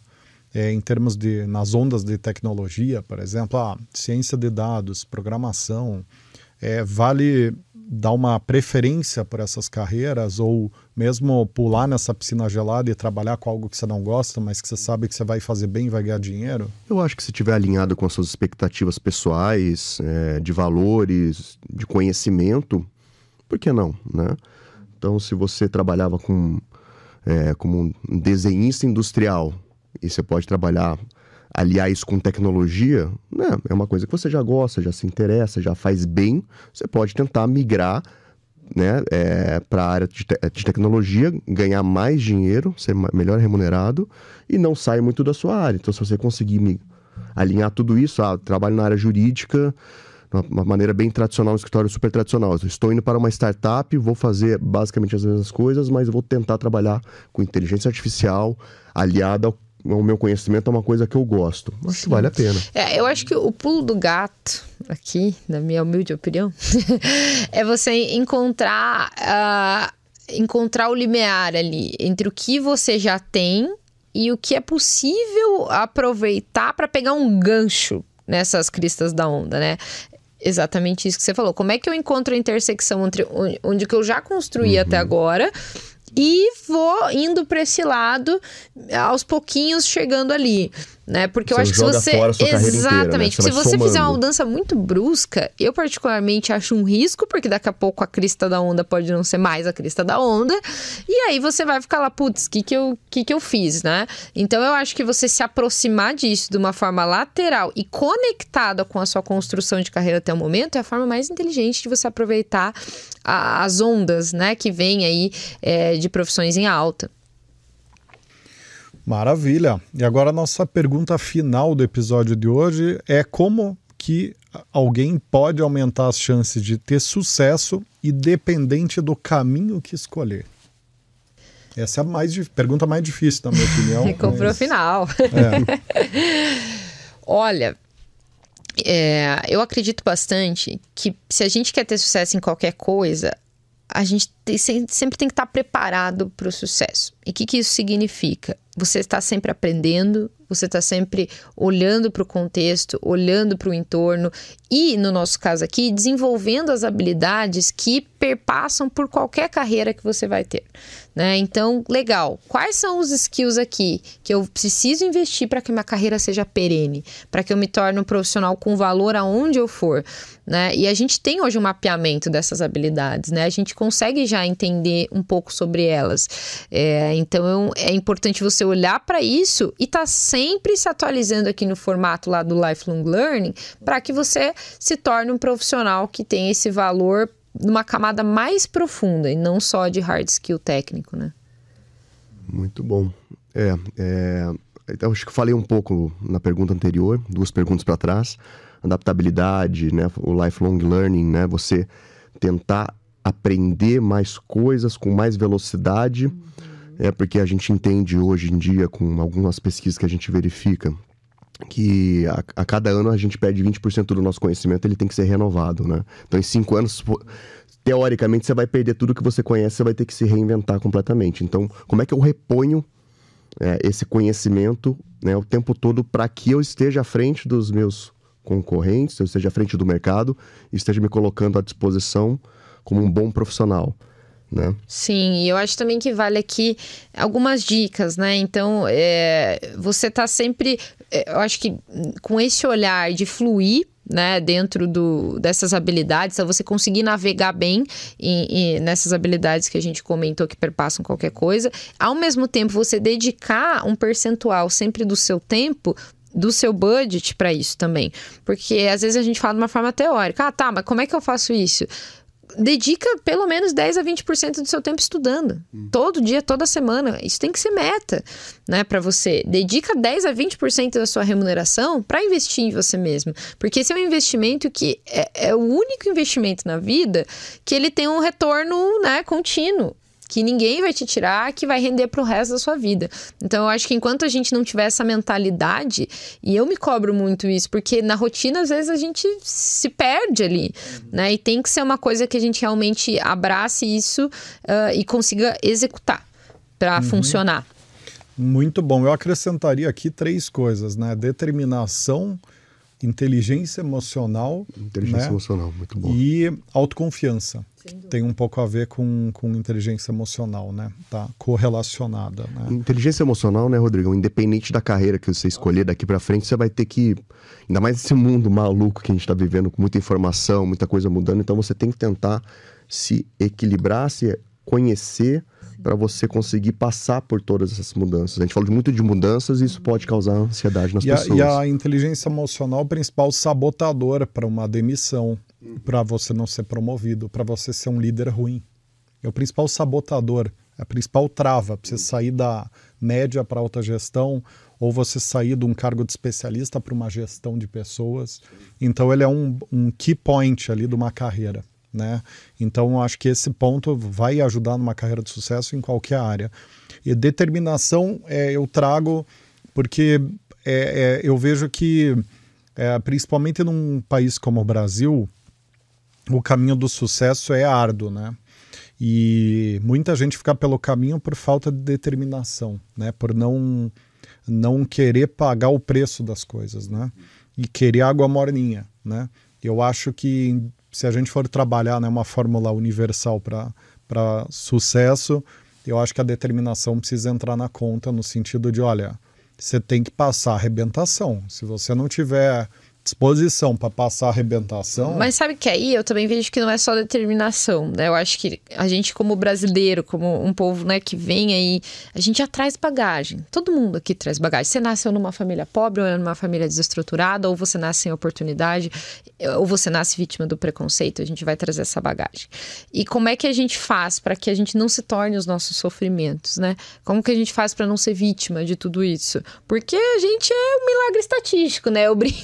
é, em termos de nas ondas de tecnologia, por exemplo, a ciência de dados, programação, é, vale dar uma preferência por essas carreiras ou mesmo pular nessa piscina gelada e trabalhar com algo que você não gosta, mas que você sabe que você vai fazer bem e vai ganhar dinheiro? Eu acho que se estiver alinhado com as suas expectativas pessoais, é, de valores, de conhecimento, por que não, né? Então, se você trabalhava com, é, como um desenhista industrial e você pode trabalhar aliar isso com tecnologia, né, é uma coisa que você já gosta, já se interessa, já faz bem, você pode tentar migrar né, é, para a área de, te de, tecnologia, ganhar mais dinheiro, ser melhor remunerado e não sair muito da sua área. Então, se você conseguir alinhar tudo isso, ah, trabalho na área jurídica, uma maneira bem tradicional, um escritório super tradicional. estou indo para uma startup, vou fazer basicamente as mesmas coisas, mas vou tentar trabalhar com inteligência artificial aliada ao o meu conhecimento é uma coisa que eu gosto. Acho que vale a pena. É, eu acho que o pulo do gato, aqui, na minha humilde opinião, <laughs> é você encontrar, uh, encontrar o limiar ali entre o que você já tem e o que é possível aproveitar para pegar um gancho nessas cristas da onda, né? Exatamente isso que você falou. Como é que eu encontro a intersecção entre onde, onde que eu já construí uhum. até agora e vou indo para esse lado aos pouquinhos chegando ali. Né? Porque você eu acho que se você exatamente, inteira, né? você se você somando. fizer uma mudança muito brusca, eu particularmente acho um risco, porque daqui a pouco a crista da onda pode não ser mais a crista da onda, e aí você vai ficar lá, putz, o que que eu que que eu fiz, né? Então eu acho que você se aproximar disso de uma forma lateral e conectada com a sua construção de carreira até o momento é a forma mais inteligente de você aproveitar a, as ondas, né, que vem aí é, de profissões em alta. Maravilha. E agora a nossa pergunta final do episódio de hoje é como que alguém pode aumentar as chances de ter sucesso independente do caminho que escolher? Essa é a mais, pergunta mais difícil, na minha opinião. <laughs> Comprou mas... final. É. <laughs> Olha, é, eu acredito bastante que se a gente quer ter sucesso em qualquer coisa, a gente tem, sempre tem que estar preparado para o sucesso. E o que, que isso significa? Você está sempre aprendendo, você está sempre olhando para o contexto, olhando para o entorno e, no nosso caso aqui, desenvolvendo as habilidades que perpassam por qualquer carreira que você vai ter. Né? Então, legal. Quais são os skills aqui que eu preciso investir para que minha carreira seja perene, para que eu me torne um profissional com valor aonde eu for? Né? E a gente tem hoje um mapeamento dessas habilidades, né? A gente consegue já entender um pouco sobre elas. É, então, é importante você olhar para isso e estar tá se atualizando aqui no formato lá do lifelong learning para que você se torne um profissional que tem esse valor numa camada mais profunda e não só de hard skill técnico, né? Muito bom. É, é então, acho que falei um pouco na pergunta anterior, duas perguntas para trás, adaptabilidade, né, o lifelong learning, né, você tentar aprender mais coisas com mais velocidade, uhum. É porque a gente entende hoje em dia com algumas pesquisas que a gente verifica que a, a, cada ano a gente perde 20% do nosso conhecimento, ele tem que ser renovado, né? Então, em cinco anos, teoricamente, você vai perder tudo que você conhece, você vai ter que se reinventar completamente. Então, como é que eu reponho é, esse conhecimento né, o tempo todo para que eu esteja à frente dos meus concorrentes, eu esteja à frente do mercado esteja me colocando à disposição como um bom profissional? Né? Sim, e eu acho também que vale aqui algumas dicas, né? Então, é, você tá sempre, é, eu acho que com esse olhar de fluir né, dentro do, dessas habilidades, você conseguir navegar bem em, em, nessas habilidades que a gente comentou que perpassam qualquer coisa, ao mesmo tempo você dedicar um percentual sempre do seu tempo do seu budget para isso também. Porque às vezes a gente fala de uma forma teórica. Ah, tá, mas como é que eu faço isso? Dedica pelo menos 10 a 20% do seu tempo estudando. Hum. Todo dia, toda semana. Isso tem que ser meta, né, para você. Dedica 10 a 20% da sua remuneração para investir em você mesmo, porque esse é um investimento que é, é, o único investimento na vida que ele tem um retorno, né, contínuo que ninguém vai te tirar, que vai render para o resto da sua vida. Então eu acho que enquanto a gente não tiver essa mentalidade, e eu me cobro muito isso, porque na rotina às vezes a gente se perde ali, né? E tem que ser uma coisa que a gente realmente abrace isso uh, e consiga executar para uhum. funcionar. Muito bom. Eu acrescentaria aqui três coisas, né? Determinação, inteligência emocional. Inteligência né? emocional, muito bom. E autoconfiança tem um pouco a ver com, com inteligência emocional, né? Tá correlacionada. Né? Inteligência emocional, né, Rodrigo? Independente da carreira que você escolher daqui para frente, você vai ter que. Ainda mais esse mundo maluco que a gente está vivendo, com muita informação, muita coisa mudando. Então você tem que tentar se equilibrar, se conhecer para você conseguir passar por todas essas mudanças. A gente fala muito de mudanças e isso pode causar ansiedade nas e pessoas. A, e a inteligência emocional é o principal sabotador para uma demissão para você não ser promovido, para você ser um líder ruim. É o principal sabotador, é a principal trava para você sair da média para alta gestão ou você sair de um cargo de especialista para uma gestão de pessoas. Então ele é um, um key point ali de uma carreira. Né? Então acho que esse ponto vai ajudar numa carreira de sucesso em qualquer área. E determinação é, eu trago porque é, é, eu vejo que é, principalmente num país como o Brasil o caminho do sucesso é árduo, né? E muita gente fica pelo caminho por falta de determinação, né? Por não não querer pagar o preço das coisas, né? E querer água morninha, né? Eu acho que se a gente for trabalhar né, uma fórmula universal para sucesso, eu acho que a determinação precisa entrar na conta no sentido de, olha, você tem que passar a arrebentação. Se você não tiver disposição para passar a arrebentação. Mas sabe que aí eu também vejo que não é só determinação, né? Eu acho que a gente, como brasileiro, como um povo né, que vem aí, a gente já traz bagagem. Todo mundo aqui traz bagagem. Você nasceu numa família pobre, ou numa família desestruturada, ou você nasce sem oportunidade, ou você nasce vítima do preconceito, a gente vai trazer essa bagagem. E como é que a gente faz para que a gente não se torne os nossos sofrimentos, né? Como que a gente faz para não ser vítima de tudo isso? Porque a gente é um milagre estatístico, né? Eu brinco.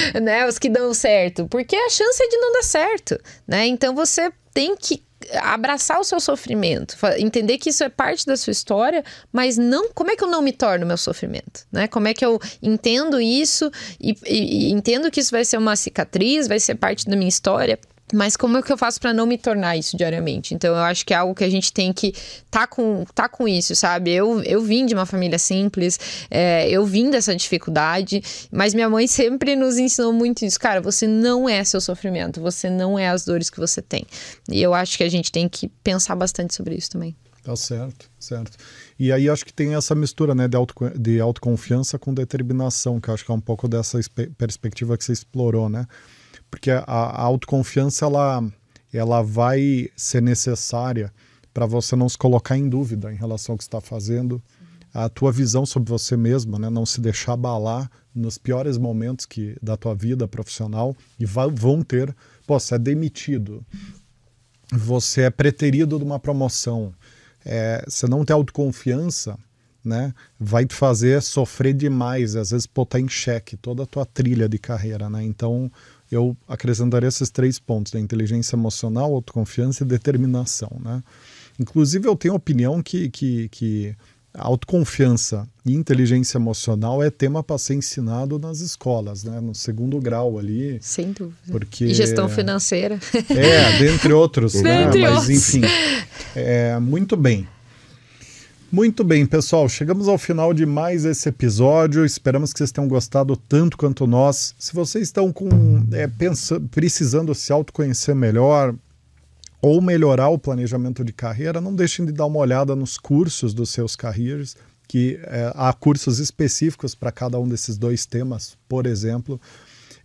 <laughs> né? Os que dão certo. Porque a chance é de não dar certo, né? Então você tem que abraçar o seu sofrimento, entender que isso é parte da sua história, mas não, como é que eu não me torno meu sofrimento, né? Como é que eu entendo isso e, e, e entendo que isso vai ser uma cicatriz, vai ser parte da minha história mas como é que eu faço para não me tornar isso diariamente? Então eu acho que é algo que a gente tem que tá com, tá com isso, sabe? Eu, eu vim de uma família simples, é, eu vim dessa dificuldade, mas minha mãe sempre nos ensinou muito isso. Cara, você não é seu sofrimento, você não é as dores que você tem. E eu acho que a gente tem que pensar bastante sobre isso também. Tá certo, certo. E aí acho que tem essa mistura né, de, auto, de autoconfiança com determinação, que acho que é um pouco dessa perspectiva que você explorou, né? Porque a, a autoconfiança ela, ela vai ser necessária para você não se colocar em dúvida em relação ao que está fazendo, a tua visão sobre você mesma, né? não se deixar abalar nos piores momentos que da tua vida profissional e vai, vão ter, pô, você é demitido, você é preterido de uma promoção, é, você não tem autoconfiança, né? Vai te fazer sofrer demais, às vezes botar em xeque toda a tua trilha de carreira, né? Então, eu acrescentaria esses três pontos, da inteligência emocional, autoconfiança e determinação. Né? Inclusive, eu tenho a opinião que, que, que autoconfiança e inteligência emocional é tema para ser ensinado nas escolas, né? no segundo grau ali. Sem dúvida. Porque... E gestão financeira. É, dentre outros. <laughs> né? Dentre Mas, outros. enfim, é, muito bem. Muito bem, pessoal, chegamos ao final de mais esse episódio. Esperamos que vocês tenham gostado tanto quanto nós. Se vocês estão com é, pensando, precisando se autoconhecer melhor ou melhorar o planejamento de carreira, não deixem de dar uma olhada nos cursos dos seus careers, que é, há cursos específicos para cada um desses dois temas, por exemplo,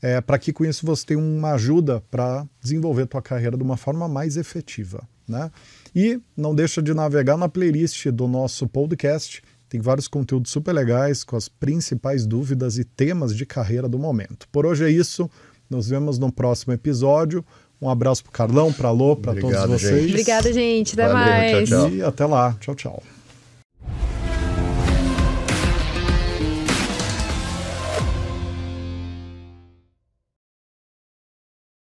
é, para que com isso você tenha uma ajuda para desenvolver a tua carreira de uma forma mais efetiva, né? E não deixa de navegar na playlist do nosso podcast. Tem vários conteúdos super legais com as principais dúvidas e temas de carreira do momento. Por hoje é isso. Nos vemos no próximo episódio. Um abraço para Carlão, para Lô, para todos vocês. Gente. Obrigada, gente. Até Valeu, mais. tchau, tchau. E até lá. Tchau, tchau.